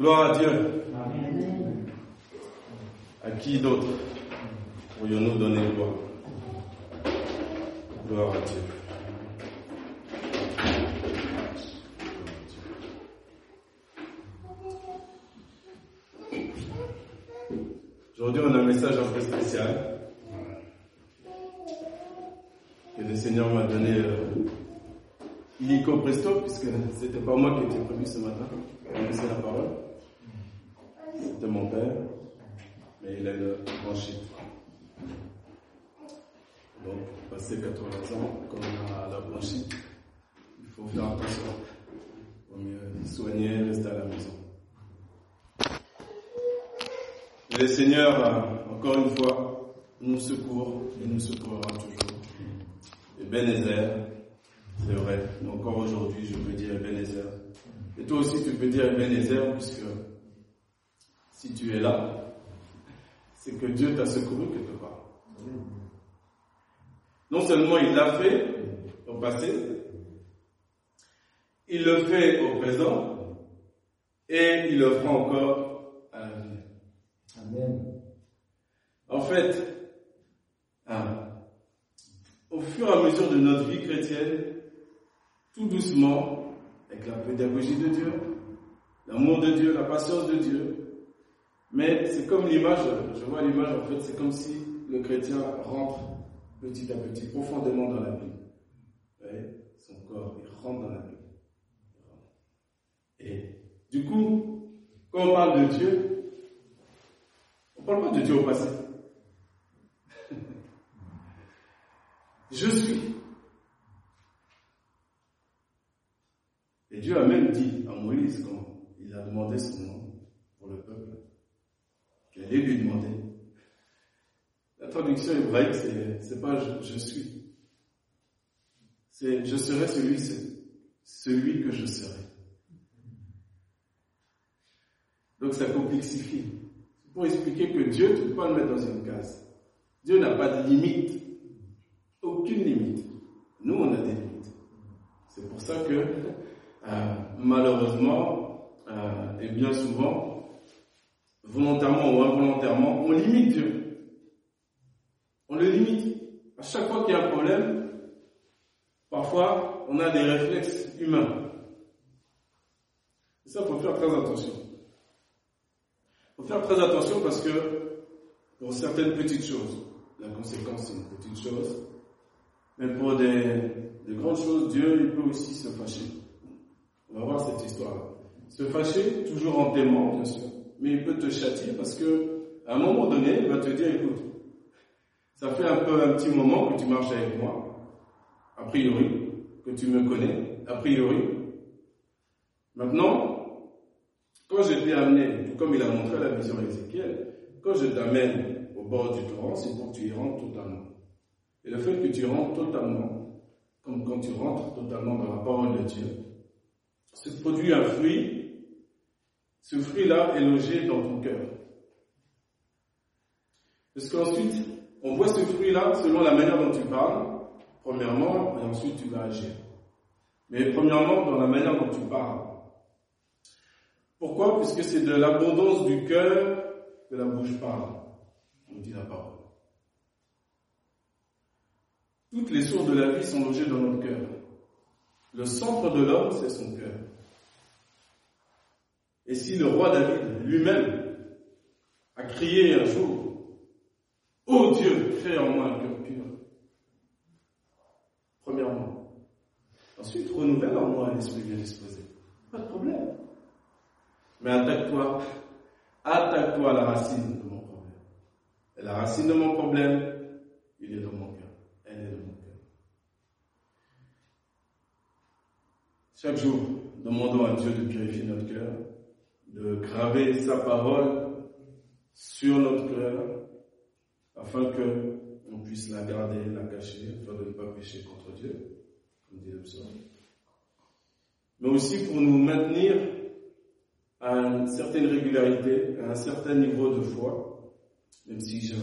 Gloire à Dieu. À qui d'autre pourrions-nous donner gloire Gloire à Dieu. Aujourd'hui, on a un message un peu spécial que le Seigneur m'a donné euh, illico presto, puisque c'était pas moi qui étais prévu ce matin pour laisser la parole. C'était mon père, mais il est le branchite. Donc, passer 80 ans, comme on a la blanchite, il faut faire attention. Il vaut mieux soigner, rester à la maison. Le Seigneur, encore une fois, nous secourt et nous secourra toujours. Et Ebenezer, c'est vrai, encore aujourd'hui, je peux dire Ebenezer. Et toi aussi, tu peux dire Ebenezer, puisque si tu es là, c'est que Dieu t'a secouru quelque part. Non seulement il l'a fait au passé, il le fait au présent, et il le fera encore à l'avenir. Amen. En fait, hein, au fur et à mesure de notre vie chrétienne, tout doucement, avec la pédagogie de Dieu, l'amour de Dieu, la patience de Dieu, mais c'est comme l'image, je vois l'image en fait, c'est comme si le chrétien rentre petit à petit, profondément dans la Bible. son corps, il rentre dans la Bible. Et du coup, quand on parle de Dieu, on ne parle pas de Dieu au passé. Je suis. Et Dieu a même dit à Moïse, quand il a demandé son nom pour le peuple, qu'il allait lui demander. La traduction hébraïque, c'est, pas je, suis. C'est je serai celui, celui que je serai. Donc ça complexifie. C'est pour expliquer que Dieu, ne peux pas le mettre dans une case. Dieu n'a pas de limite. Aucune limite. Nous, on a des limites. C'est pour ça que euh, malheureusement, euh, et bien souvent, volontairement ou involontairement, on limite Dieu. On le limite. À chaque fois qu'il y a un problème, parfois, on a des réflexes humains. Et ça, il faut faire très attention. Il faut faire très attention parce que pour certaines petites choses, la conséquence c'est une petite chose, mais pour des, des grandes choses, Dieu il peut aussi se fâcher. On va voir cette histoire-là. Se fâcher, toujours en t'aimant, bien sûr. Mais il peut te châtier parce que, à un moment donné, il va te dire, écoute, ça fait un peu un petit moment que tu marches avec moi, a priori, que tu me connais, a priori. Maintenant, quand je t'ai amené, tout comme il a montré la vision à Ézéchiel, quand je t'amène au bord du torrent, c'est pour que tu y rentres totalement. Et le fait que tu rentres totalement, comme quand tu rentres totalement dans la parole de Dieu, se produit un fruit, ce fruit-là est logé dans ton cœur. Parce qu'ensuite, on voit ce fruit-là selon la manière dont tu parles, premièrement, et ensuite tu vas agir. Mais premièrement, dans la manière dont tu parles. Pourquoi? Puisque c'est de l'abondance du cœur que la bouche parle, on dit la parole. Toutes les sources de la vie sont logées dans notre cœur. Le centre de l'homme, c'est son cœur. Et si le roi David lui-même a crié un jour, Ô Dieu, crée en moi un cœur pur. Premièrement. Ensuite, renouvelle en moi un esprit bien disposé. Pas de problème. Mais attaque-toi, attaque-toi à la racine de mon problème. Et la racine de mon problème, il est dans mon cœur. Elle est dans mon cœur. Chaque jour, demandons à Dieu de purifier notre cœur, de graver sa parole sur notre cœur, afin que on puisse la garder, la cacher, afin de ne pas pécher contre Dieu, comme dit le. Mais aussi pour nous maintenir à une certaine régularité, à un certain niveau de foi, même si je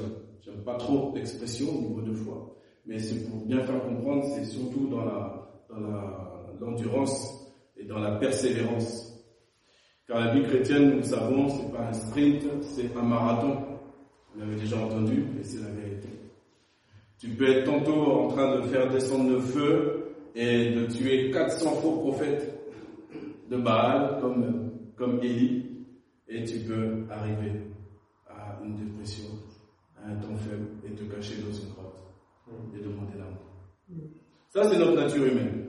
n'aime pas trop l'expression niveau de foi, mais c'est pour bien faire comprendre, c'est surtout dans la dans l'endurance et dans la persévérance. Car la vie chrétienne, nous le savons, c'est pas un sprint, c'est un marathon. Vous l'avez déjà entendu, et c'est la vérité. Tu peux être tantôt en train de faire descendre le feu et de tuer 400 faux prophètes de Baal comme, comme Élie, et tu peux arriver à une dépression, à un temps faible, et te cacher dans une grotte et demander l'amour. Ça, c'est notre nature humaine.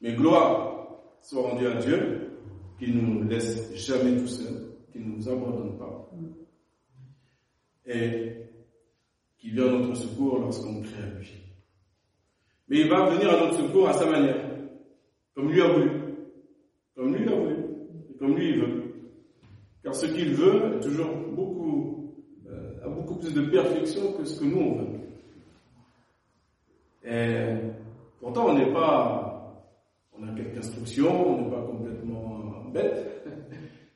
Mais gloire soit rendue à Dieu, qui ne nous laisse jamais tout seuls, qui ne nous abandonne pas, et qui vient à notre secours lorsqu'on crie à lui. Mais il va venir à notre secours à sa manière, comme lui a voulu, comme lui a voulu, et comme lui il veut. Car ce qu'il veut est toujours beaucoup, euh, a beaucoup plus de perfection que ce que nous on veut. Et pourtant on n'est pas, on a quelques instructions, on n'est pas complètement bête,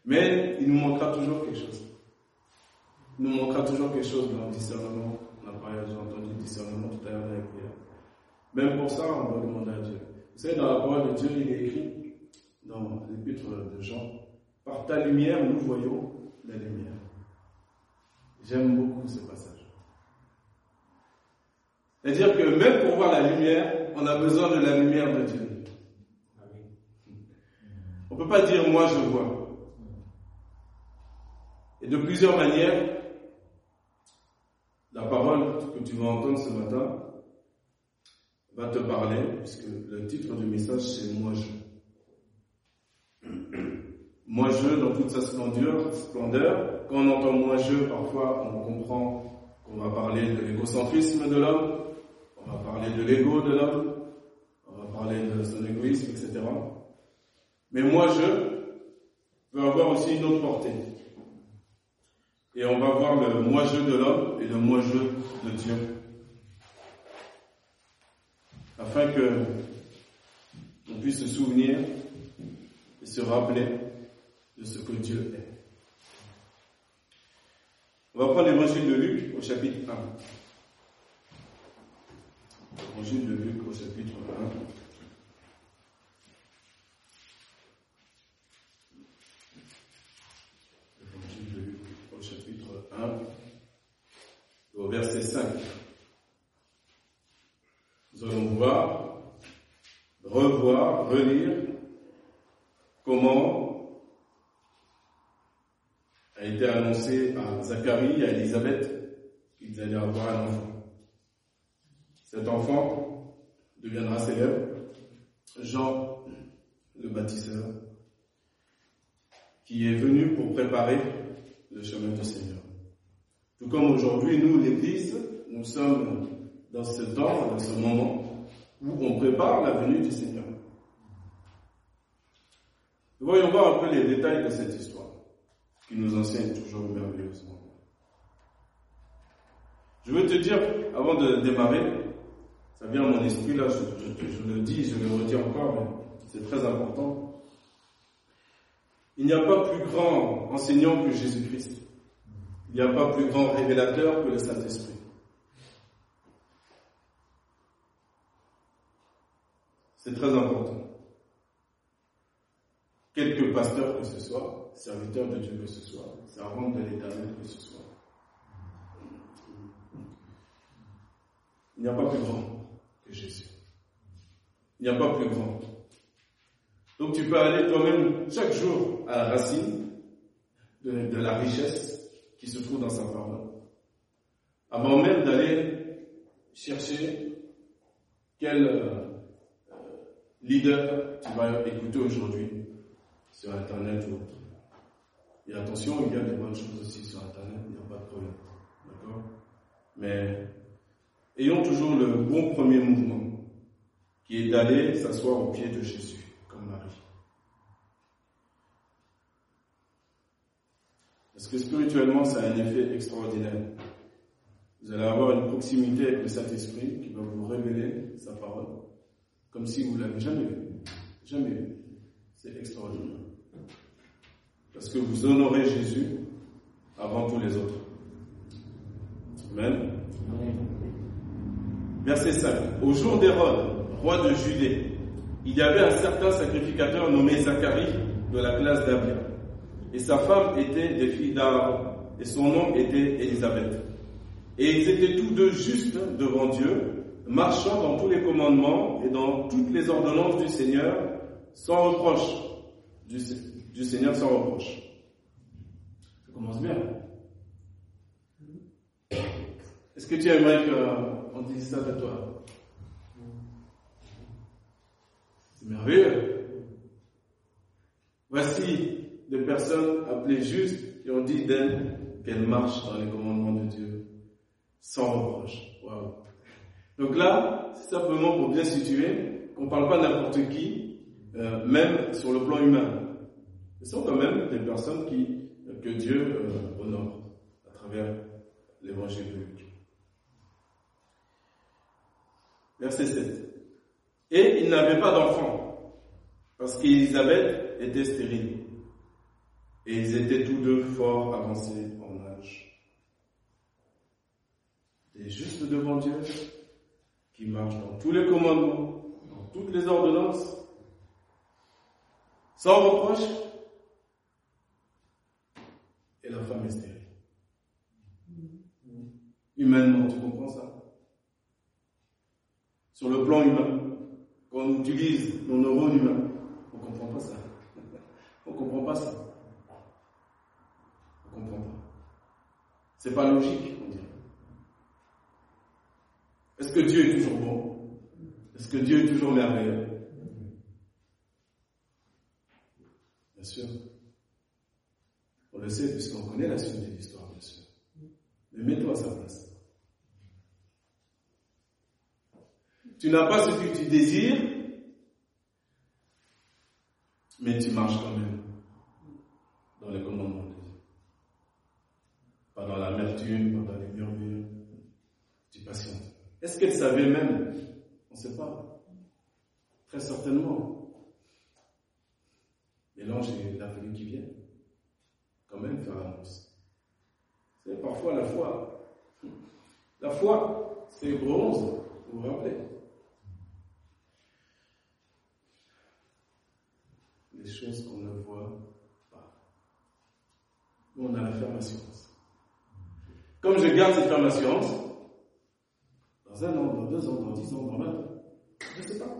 mais il nous manquera toujours quelque chose. Il nous manquera toujours quelque chose dans le discernement j'ai entendu discernement tout à l'heure dans prière. Même pour ça, on va demander à Dieu. Vous savez, dans la parole de Dieu, il est écrit dans l'épître de Jean, par ta lumière, nous voyons la lumière. J'aime beaucoup ce passage. C'est-à-dire que même pour voir la lumière, on a besoin de la lumière de Dieu. On ne peut pas dire moi je vois. Et de plusieurs manières, la parole que tu vas entendre ce matin va te parler, puisque le titre du message c'est Moi je. Moi je dans toute sa splendeur, splendeur. Quand on entend moi je, parfois on comprend qu'on va parler de l'égocentrisme de l'homme, on va parler de l'ego de l'homme, on va parler de son égoïsme, etc. Mais moi je peut avoir aussi une autre portée. Et on va voir le moi-je de l'homme et le moi-je de Dieu. Afin que on puisse se souvenir et se rappeler de ce que Dieu est. On va prendre l'évangile de Luc au chapitre 1. L'évangile de Luc au chapitre 1. au verset 5. Nous allons voir, revoir, relire comment a été annoncé à Zacharie à Elisabeth qu'ils allaient avoir un enfant. Cet enfant deviendra célèbre, Jean le baptiseur, qui est venu pour préparer le chemin du Seigneur. Tout comme aujourd'hui, nous, l'Église, nous sommes dans ce temps, dans ce moment où on prépare la venue du Seigneur. Nous voyons voir un peu les détails de cette histoire, qui nous enseigne toujours merveilleusement. Je veux te dire, avant de démarrer, ça vient à mon esprit là, je, le dis, je le redis encore, mais c'est très important. Il n'y a pas plus grand enseignant que Jésus-Christ. Il n'y a pas plus grand révélateur que le Saint-Esprit. C'est très important. Quelque pasteur que ce soit, serviteur de Dieu que ce soit, servant de l'éternel que ce soit. Il n'y a pas plus grand. Il n'y a pas plus grand. Donc tu peux aller toi-même chaque jour à la racine de la richesse qui se trouve dans sa parole. Avant même d'aller chercher quel euh, leader tu vas écouter aujourd'hui sur Internet ou autre. Et attention, il y a des bonnes choses aussi sur Internet, il n'y a pas de problème. D'accord? Mais ayons toujours le bon premier mouvement, qui est d'aller s'asseoir au pied de Jésus, comme Marie. Parce que spirituellement, ça a un effet extraordinaire. Vous allez avoir une proximité avec le Saint-Esprit qui va vous révéler sa parole, comme si vous ne l'avez jamais vu. Jamais vu. C'est extraordinaire. Parce que vous honorez Jésus avant tous les autres. Amen. Verset 5. Au jour d'Hérode, roi de Judée, il y avait un certain sacrificateur nommé Zacharie de la classe d'Abia et sa femme était des filles d'Aaron, et son nom était Élisabeth. Et ils étaient tous deux justes devant Dieu, marchant dans tous les commandements et dans toutes les ordonnances du Seigneur, sans reproche. Du, du Seigneur sans reproche. Ça commence bien. Est-ce que tu aimerais qu'on dise ça de toi C'est merveilleux. Voici des personnes appelées justes qui ont dit d'elles qu'elles marchent dans les commandements de Dieu sans reproche. Donc là, c'est simplement pour bien situer qu'on ne parle pas n'importe qui, euh, même sur le plan humain. Ce sont quand même des personnes qui, que Dieu euh, honore à travers l'évangile de Luc. Verset 7. Et il n'avait pas d'enfant, parce qu'Élisabeth était stérile. Et ils étaient tous deux fort avancés en âge. Des justes devant Dieu, qui marchent dans tous les commandements, dans toutes les ordonnances, sans reproche, et la femme est stérile. Humainement, tu comprends ça? Sur le plan humain, quand on utilise nos neurones humains, comprend pas ça. On comprend pas ça. On comprend pas. C'est pas logique, on dirait. Est-ce que Dieu est toujours bon? Est-ce que Dieu est toujours merveilleux? Bien sûr. On le sait puisqu'on connaît la suite de l'histoire, bien sûr. Mais mets-toi à sa place. Tu n'as pas ce que tu désires, mais tu marches quand même dans les commandements de Dieu. Pas dans l'amertume, pas dans les murmures. Tu patientes. Est-ce qu'elle savait même? On ne sait pas. Très certainement. Et l'ange, il a fallu qu'il vienne. Quand même faire l'annonce. C'est parfois la foi. La foi, c'est bronze, vous vous rappelez? Les choses qu'on ne voit pas. Nous, on a la ferme assurance. Comme je garde cette ferme assurance, dans un an, dans deux ans, dans dix ans, dans vingt ans. Je ne sais pas.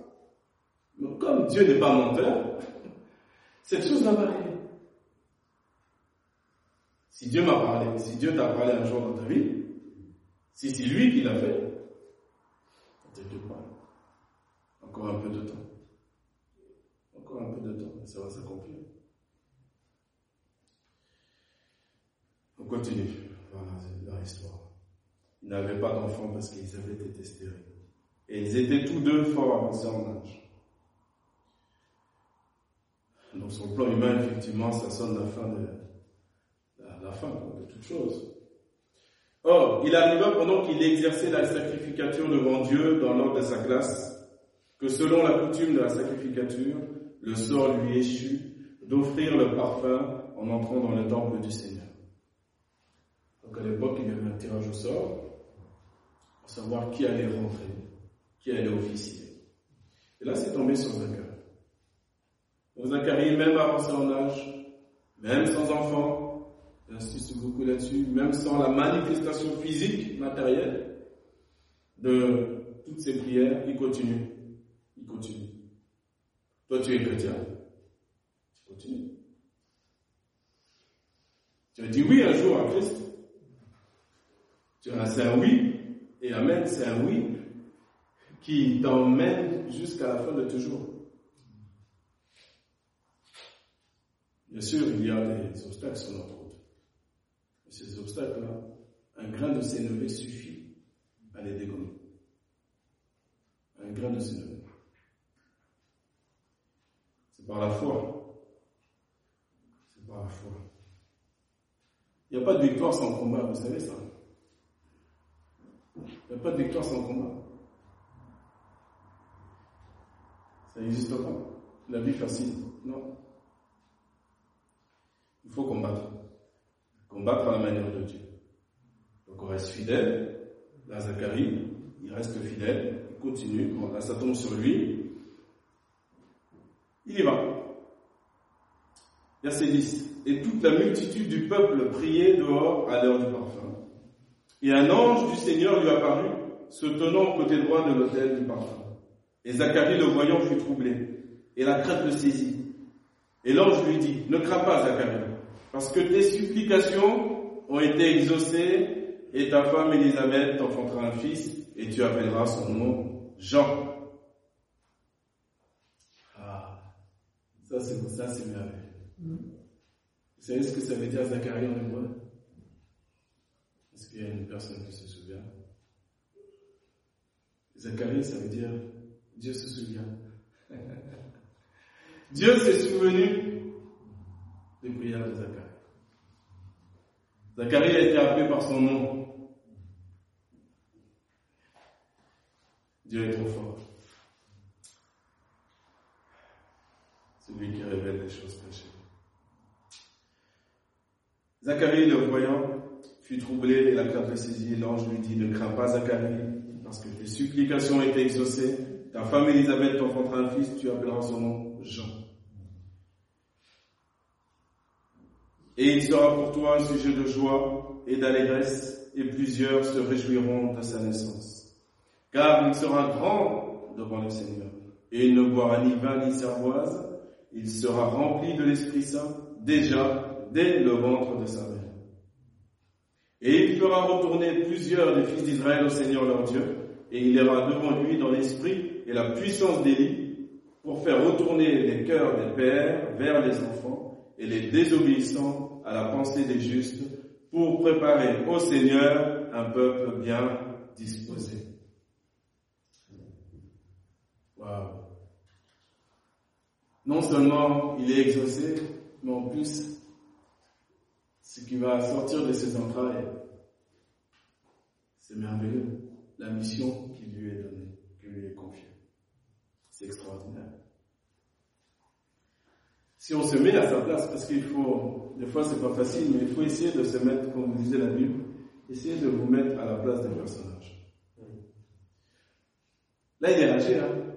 Mais comme Dieu n'est pas menteur, cette chose va m'arriver. Si Dieu m'a parlé, si Dieu t'a parlé un jour dans ta vie, si c'est lui qui l'a fait, t'inquiète pas. Encore un peu de temps. Encore un peu de temps, ça va s'accomplir. On continue. Voilà, leur histoire. Ils n'avaient pas d'enfants parce qu'ils avaient été stériles. Et ils étaient tous deux fort avancés en âge. Donc sur le plan humain, effectivement, ça sonne la fin de la, fin de toute chose. Or, il arriva pendant qu'il exerçait la sacrificature devant Dieu dans l'ordre de sa classe, que selon la coutume de la sacrificature, le sort lui échut d'offrir le parfum en entrant dans le temple du Seigneur. Donc à l'époque, il y avait un tirage au sort savoir qui allait rentrer, qui allait officier. Et là, c'est tombé sur Zacharie. Donc même avancé en âge, même sans enfant, j'insiste beaucoup là-dessus, même sans la manifestation physique, matérielle de toutes ces prières, il continue. Il continue. Toi, tu es chrétien. Tu continues. Tu as dit oui un jour à Christ. Tu as un oui et Amen, c'est un oui qui t'emmène jusqu'à la fin de toujours. Bien sûr, il y a des obstacles sur notre route. ces obstacles-là, un grain de sénévé suffit à les dégommer. Un grain de sénévé. Par la foi. C'est par la foi. Il n'y a pas de victoire sans combat, vous savez ça. Il n'y a pas de victoire sans combat. Ça n'existe pas. La vie facile. Non. Il faut combattre. Combattre à la manière de Dieu. Donc on reste fidèle. Là, Zacharie, il reste fidèle. Il continue. là, ça tombe sur lui. Il y va. Verset 10. Et toute la multitude du peuple priait dehors à l'heure du parfum. Et un ange du Seigneur lui apparut, se tenant au côté droit de l'autel du parfum. Et Zacharie, le voyant, fut troublé, et la crainte le saisit. Et l'ange lui dit, ne crains pas, Zacharie, parce que tes supplications ont été exaucées, et ta femme Élisabeth t'enfantera un fils, et tu appelleras son nom Jean. Ah, ça c'est ça, c'est merveilleux. Vous savez ce que ça veut dire Zacharie en hébreu? Est-ce qu'il y a une personne qui se souvient? Zacharie, ça veut dire Dieu se souvient. Dieu s'est souvenu des prières de Zacharie. Zacharie a été appelé par son nom. Dieu est trop fort. Lui qui révèle les choses cachées. Zacharie, le voyant, fut troublé et la crainte le saisit. L'ange lui dit, ne crains pas Zacharie, parce que tes supplications été exaucées. Ta femme Élisabeth t'enfantera un fils, tu appelleras son nom Jean. Et il sera pour toi un sujet de joie et d'allégresse, et plusieurs se réjouiront de sa naissance. Car il sera grand devant le Seigneur, et il ne boira ni vin ni cervoise, il sera rempli de l'Esprit Saint déjà dès le ventre de sa mère. Et il fera retourner plusieurs des fils d'Israël au Seigneur leur Dieu, et il ira devant lui dans l'esprit et la puissance d'Élie pour faire retourner les cœurs des pères vers les enfants et les désobéissants à la pensée des justes pour préparer au Seigneur un peuple bien disposé. Wow. Non seulement il est exaucé, mais en plus, ce qui va sortir de ses entrailles, c'est merveilleux. La mission qui lui est donnée, qui lui est confiée. C'est extraordinaire. Si on se met à sa place, parce qu'il faut, des fois c'est pas facile, mais il faut essayer de se mettre, comme vous disait la Bible, essayez de vous mettre à la place des personnages. Là, il est âgé, hein.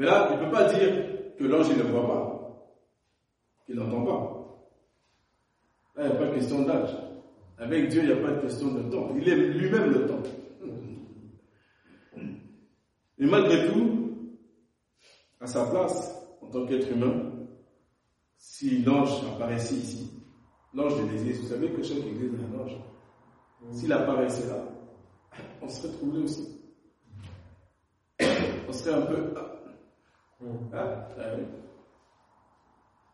Mais là, il ne peut pas dire que l'ange, ne voit pas, qu'il n'entend pas. Là, il n'y a pas de question d'âge. Avec Dieu, il n'y a pas de question de temps. Il est lui-même le temps. Et malgré tout, à sa place, en tant qu'être humain, si l'ange apparaissait ici, l'ange de l'église, vous savez que chaque église a un ange. S'il apparaissait là, on serait troublé aussi. On serait un peu. Ah, ah oui.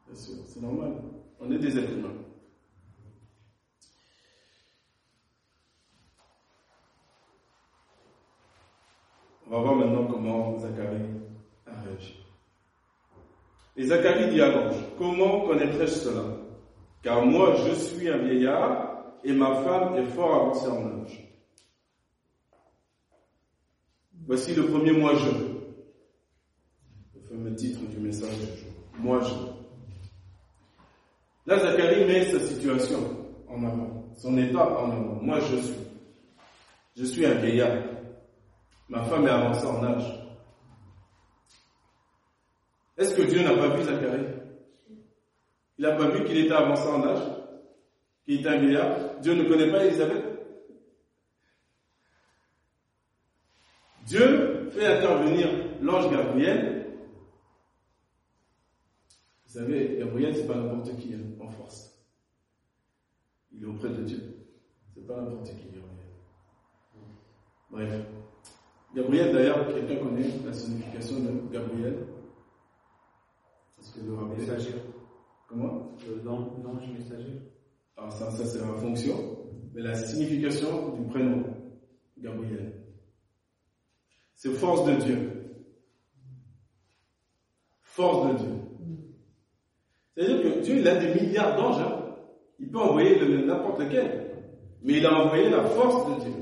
Bien sûr, c'est normal. On est des êtres humains. On va voir maintenant comment Zacharie a réagi. Et Zacharie dit à l'ange, comment connaîtrais-je cela? Car moi je suis un vieillard et ma femme est fort avancée en âge. Voici le premier moi fameux titre du message du jour. Moi je. Là, Zacharie met sa situation en avant, son état en avant. Moi je suis. Je suis un vieillard. Ma femme est avancée en âge. Est-ce que Dieu n'a pas vu Zacharie? Il n'a pas vu qu'il était avancé en âge Qu'il était un vieillard? Dieu ne connaît pas Elisabeth Dieu fait intervenir l'ange Gabriel. Vous savez, Gabriel, c'est pas n'importe qui hein, en force. Il est auprès de Dieu. C'est pas n'importe qui, Gabriel. Bref. Gabriel, d'ailleurs, quelqu'un connaît la signification de Gabriel Est-ce que vous rappelez? Messager. Comment? Euh, non, non, je messager. Alors ça, ça c'est la fonction, mais la signification du prénom, Gabriel. C'est force de Dieu. Force de Dieu. C'est-à-dire que Dieu, il a des milliards d'anges. hein. Il peut envoyer n'importe lequel. Mais il a envoyé la force de Dieu.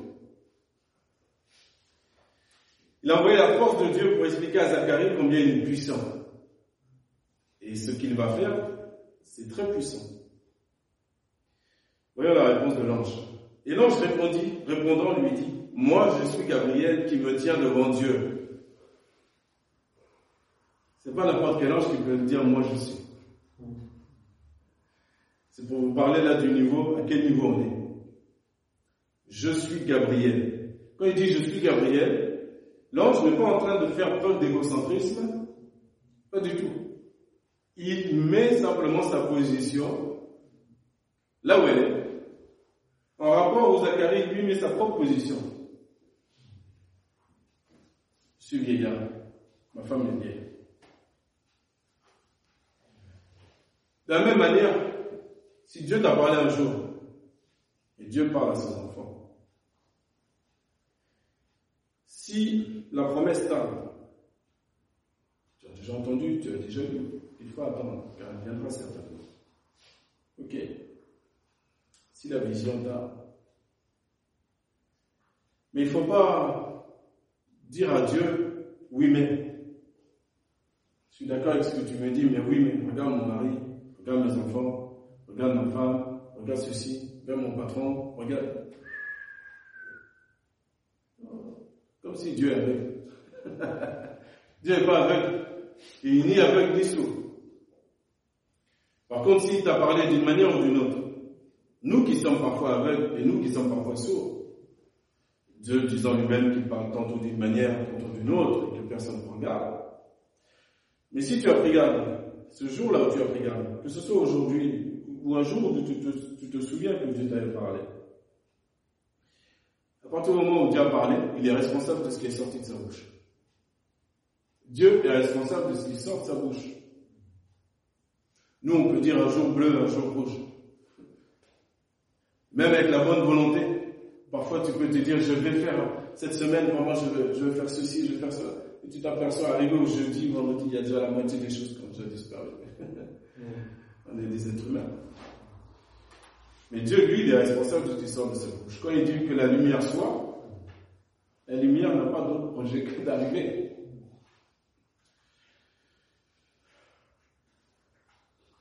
Il a envoyé la force de Dieu pour expliquer à Zacharie combien il est puissant. Et ce qu'il va faire, c'est très puissant. Voyons la réponse de l'ange. Et l'ange répondit, répondant lui dit, Moi je suis Gabriel qui me tient devant Dieu. C'est pas n'importe quel ange qui peut dire moi je suis. C'est pour vous parler là du niveau, à quel niveau on est. Je suis Gabriel. Quand il dit je suis Gabriel, l'ange n'est pas en train de faire preuve d'égocentrisme, pas du tout. Il met simplement sa position là où elle est. En rapport aux Zacharie, lui met sa propre position. Je suis vieillard. Ma femme est vieille. De la même manière, si Dieu t'a parlé un jour, et Dieu parle à ses enfants, si la promesse tarde, tu as déjà entendu, tu as déjà lu, il faut attendre, car elle viendra certainement. Ok. Si la vision tarde. Mais il ne faut pas dire à Dieu, oui mais. Je suis d'accord avec ce que tu me dis, mais oui mais, regarde mon mari, regarde mes enfants, regarde ma femme, regarde ceci, regarde mon patron, regarde. Comme si Dieu est aveugle. Dieu n'est pas aveugle. Il est ni aveugle ni sourd. Par contre, s'il t'a parlé d'une manière ou d'une autre, nous qui sommes parfois aveugles et nous qui sommes parfois sourds, Dieu disant lui-même qu'il parle tantôt d'une manière, tantôt d'une autre, et que personne ne prend garde. Mais si tu as pris garde, ce jour-là où tu as pris garde, que ce soit aujourd'hui ou un jour où tu te, tu te souviens que Dieu t'avait parlé, à partir du moment où Dieu a parlé, il est responsable de ce qui est sorti de sa bouche. Dieu est responsable de ce qui sort de sa bouche. Nous, on peut dire un jour bleu, un jour rouge. Même avec la bonne volonté, parfois tu peux te dire, je vais faire, cette semaine, vraiment, je vais, je vais faire ceci, je vais faire cela. Et tu t'aperçois, arrivé au jeudi, vendredi, il y a déjà la moitié des choses qui ont déjà disparu. on est des êtres humains. Mais Dieu, lui, il est responsable de ce qui sort de sa bouche. Quand il dit que la lumière soit, la lumière n'a pas d'autre projet que d'arriver.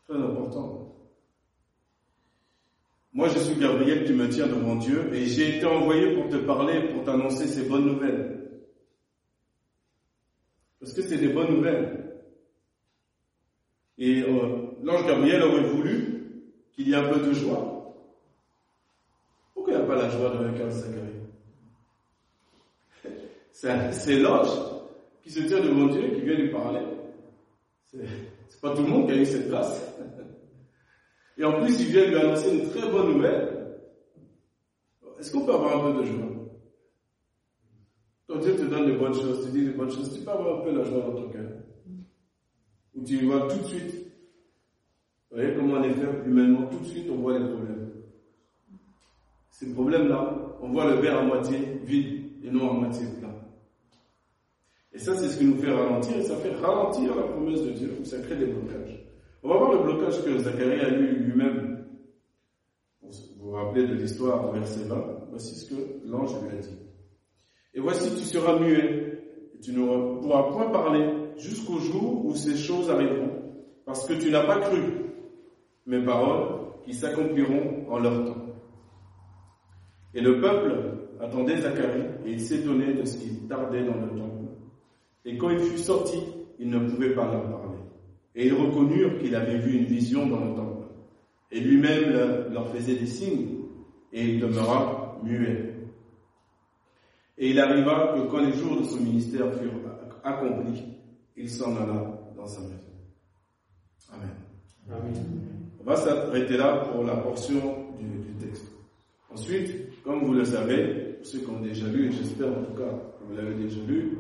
Très important. Moi, je suis Gabriel, tu me tiens devant Dieu, et j'ai été envoyé pour te parler, pour t'annoncer ces bonnes nouvelles. Parce que c'est des bonnes nouvelles. Et euh, l'ange Gabriel aurait voulu qu'il y ait un peu de joie. La joie dans le cœur de C'est l'ange qui se tient devant Dieu, qui vient lui parler. C'est pas tout le monde qui a eu cette grâce. Et en plus, il vient lui annoncer une très bonne nouvelle. Est-ce qu'on peut avoir un peu de joie? Quand Dieu te donne des bonnes choses, te dit des bonnes choses, tu peux avoir un peu la joie dans ton cœur. Ou tu vois tout de suite. Vous voyez comment on est fait humainement, tout de suite on voit les problèmes. Ces problèmes-là, on voit le verre à moitié vide et non à moitié plein. Et ça, c'est ce qui nous fait ralentir, et ça fait ralentir la promesse de Dieu, ça crée des blocages. On va voir le blocage que Zacharie a eu lui-même. Vous vous rappelez de l'histoire verset 20. Voici ce que l'ange lui a dit. Et voici, tu seras muet, et tu ne pourras point parler jusqu'au jour où ces choses arriveront, parce que tu n'as pas cru mes paroles qui s'accompliront en leur temps. Et le peuple attendait Zacharie, et il s'étonnait de ce qui tardait dans le temple. Et quand il fut sorti, il ne pouvait pas leur parler. Et ils reconnurent qu'il avait vu une vision dans le temple. Et lui-même leur faisait des signes, et il demeura muet. Et il arriva que quand les jours de son ministère furent accomplis, il s'en alla dans sa maison. Amen. Amen. On va s'arrêter là pour la portion du, du, texte. Ensuite, comme vous le savez, ceux qui ont déjà lu, et j'espère en tout cas que vous l'avez déjà lu,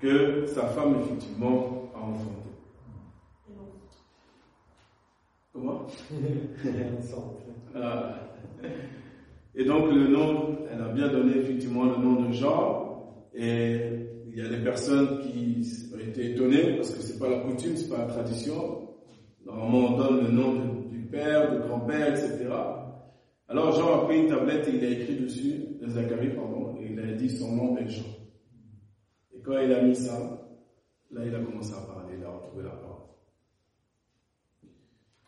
que sa femme effectivement a enfanté. Comment? Ah. Et donc le nom, elle a bien donné effectivement le nom de Jean. Et il y a des personnes qui ont été étonnées parce que c'est pas la coutume, c'est pas la tradition. Normalement on donne le nom du père, du grand-père, etc. Alors Jean a pris une tablette et il a écrit dessus, de Zacharie, pardon, et il a dit son nom est Jean. Et quand il a mis ça, là il a commencé à parler, il a retrouvé la parole.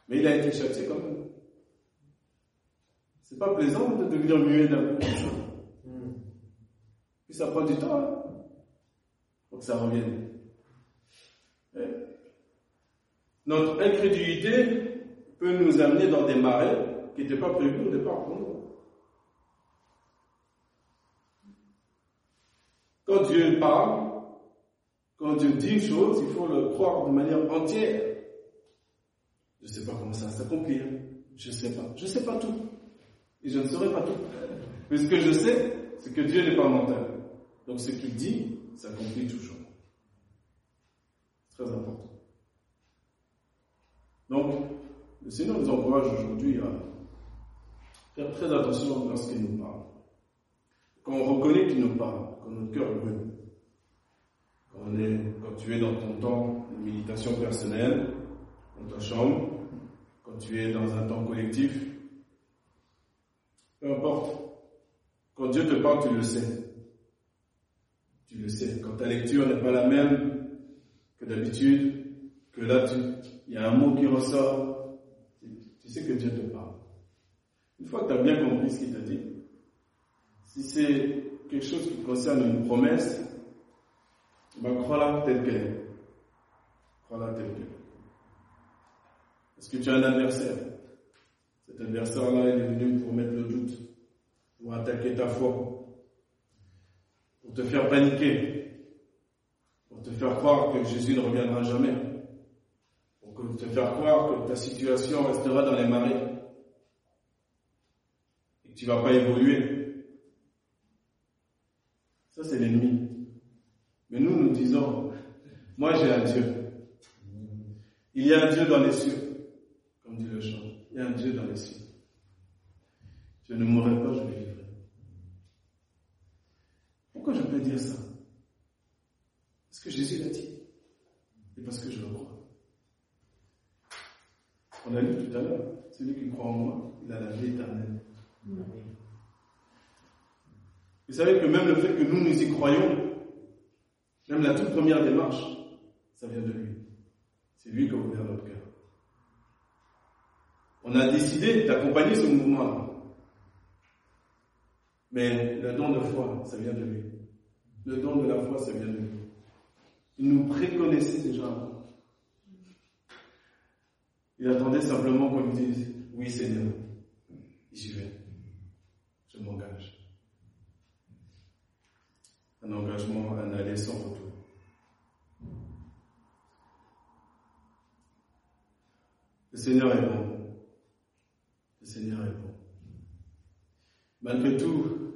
Mais il a été châtié quand même. C'est pas plaisant de devenir muet d'un coup. Puis ça prend du temps hein, pour que ça revienne. Notre incrédulité peut nous amener dans des marais qui n'étaient pas prévus au départ pour nous. Quand Dieu parle, quand Dieu dit une chose, il faut le croire de manière entière. Je ne sais pas comment ça va s'accomplir. Je ne sais pas. Je ne sais pas tout. Et je ne saurai pas tout. Mais ce que je sais, c'est que Dieu n'est pas mental. Donc ce qu'il dit s'accomplit toujours. Très important. Donc, le Seigneur nous encourage aujourd'hui à faire très attention lorsqu'il nous parle. Quand on reconnaît qu'il nous parle, quand notre cœur brûle, quand, tu es dans ton temps de méditation personnelle, dans ta chambre, quand tu es dans un temps collectif, peu importe. Quand Dieu te parle, tu le sais. Tu le sais. Quand ta lecture n'est pas la même que d'habitude, que là, il y a un mot qui ressort, tu sais que Dieu te parle. Une fois que tu as bien compris ce qu'il t'a dit, si c'est quelque chose qui concerne une promesse, ben crois-la telle qu'elle. Crois-la telle qu'elle est. Est-ce que tu as un adversaire Cet adversaire-là, est venu pour mettre le doute, pour attaquer ta foi, pour te faire paniquer, pour te faire croire que Jésus ne reviendra jamais, pour te faire croire que ta situation restera dans les que tu ne vas pas évoluer. Ça, c'est l'ennemi. Mais nous, nous disons, moi j'ai un Dieu. Il y a un Dieu dans les cieux, comme dit le chant. Il y a un Dieu dans les cieux. Je ne mourrai pas, je vivrai. Pourquoi je peux dire ça? Parce que Jésus l'a dit. Et parce que je le crois. On a lu tout à l'heure, celui qui croit en moi, il a la vie éternelle. Vous savez que même le fait que nous nous y croyons, même la toute première démarche, ça vient de lui. C'est lui qui a ouvert notre cœur. On a décidé d'accompagner ce mouvement-là. Mais le don de foi, ça vient de lui. Le don de la foi, ça vient de lui. Il nous préconnaissait déjà avant. Il attendait simplement qu'on lui dise Oui, Seigneur, j'y vais. Je m'engage. Un engagement, un aller sans retour. Le Seigneur est bon. Le Seigneur est bon. Malgré tout,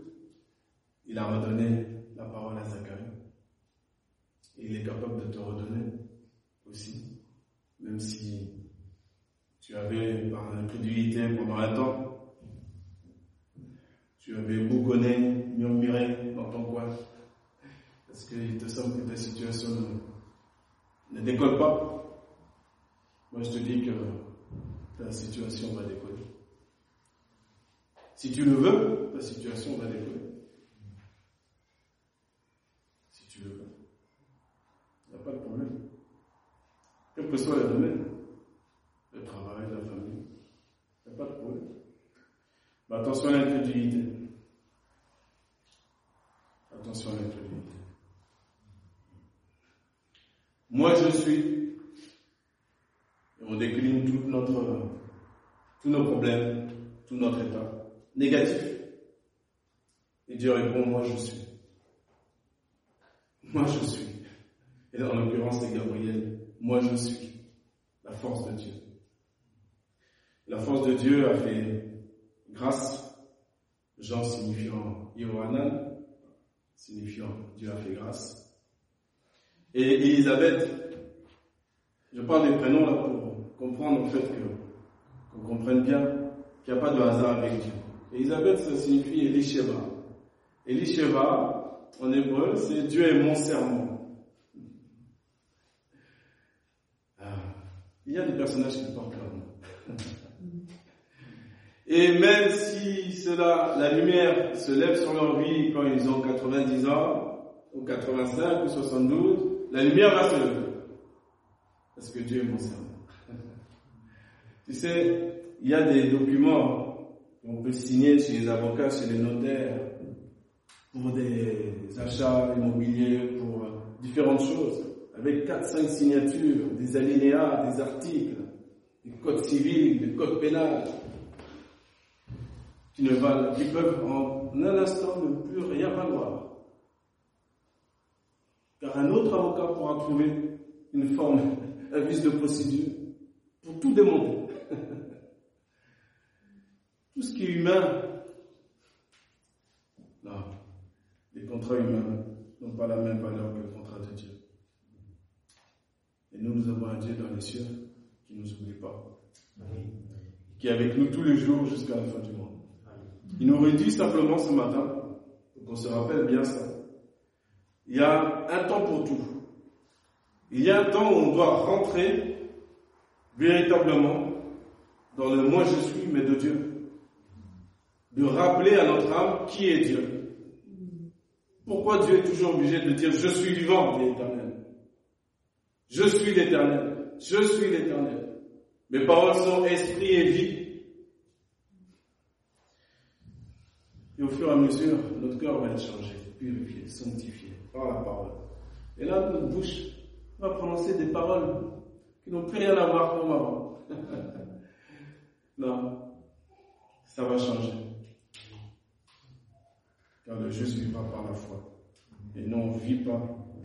il a redonné la parole à Zacharie. Il est capable de te redonner aussi, même si tu avais, par l'incrédulité pendant un temps, tu avais bougonné, murmuré dans ton coin, parce qu'il te semble que ta situation ne, ne décolle pas. Moi, je te dis que ta situation va décoller. Si tu le veux, ta situation va décoller. Si tu le veux. Il n'y a pas de problème. Quel que soit le domaine, le travail, la famille, il n'y a pas de problème. Mais attention à l'incrédulité. Attention à l'incrédulité. Moi je suis. Et on décline tout tous nos problèmes, tout notre état négatif. Et Dieu répond, moi je suis. Moi je suis. Et en l'occurrence, c'est Gabriel. Moi je suis. La force de Dieu. La force de Dieu a fait grâce. Jean signifiant Yohanan, signifiant Dieu a fait grâce. Et Elisabeth, je parle des prénoms là comprendre en fait que, qu'on comprenne bien qu'il n'y a pas de hasard avec Dieu. Elisabeth, ça signifie Elisheva. Elisheva, en hébreu, c'est Dieu est mon serment. Ah, il y a des personnages qui portent leur nom. Et même si cela, la lumière se lève sur leur vie quand ils ont 90 ans, ou 85, ou 72, la lumière va se lever. Parce que Dieu est mon serment. Tu sais, il y a des documents on peut signer chez les avocats, chez les notaires, pour des achats immobiliers, pour différentes choses, avec 4-5 signatures, des alinéas, des articles, des codes civils, des codes pénals, qui, ne valent, qui peuvent en un instant ne plus rien valoir. Car un autre avocat pourra trouver une forme, un vice de procédure pour tout démonter. Tout ce qui est humain, non, les contrats humains n'ont pas la même valeur que le contrat de Dieu. Et nous, nous avons un Dieu dans les cieux qui ne nous oublie pas, qui est avec nous tous les jours jusqu'à la fin du monde. Il nous redit simplement ce matin, pour qu'on se rappelle bien ça. Il y a un temps pour tout. Il y a un temps où on doit rentrer véritablement dans le moi je suis, mais de Dieu. De rappeler à notre âme qui est Dieu. Pourquoi Dieu est toujours obligé de dire je suis vivant, dit l'Éternel. Je suis l'Éternel. Je suis l'Éternel. Mes paroles sont esprit et vie. Et au fur et à mesure, notre cœur va être changé, purifié, sanctifié par la parole. Et là, notre bouche va prononcer des paroles qui n'ont plus rien à voir comme avant. non, ça va changer. Car le juste vivra par la foi. Et non, on vit pas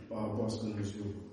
par rapport à ce que nous yeux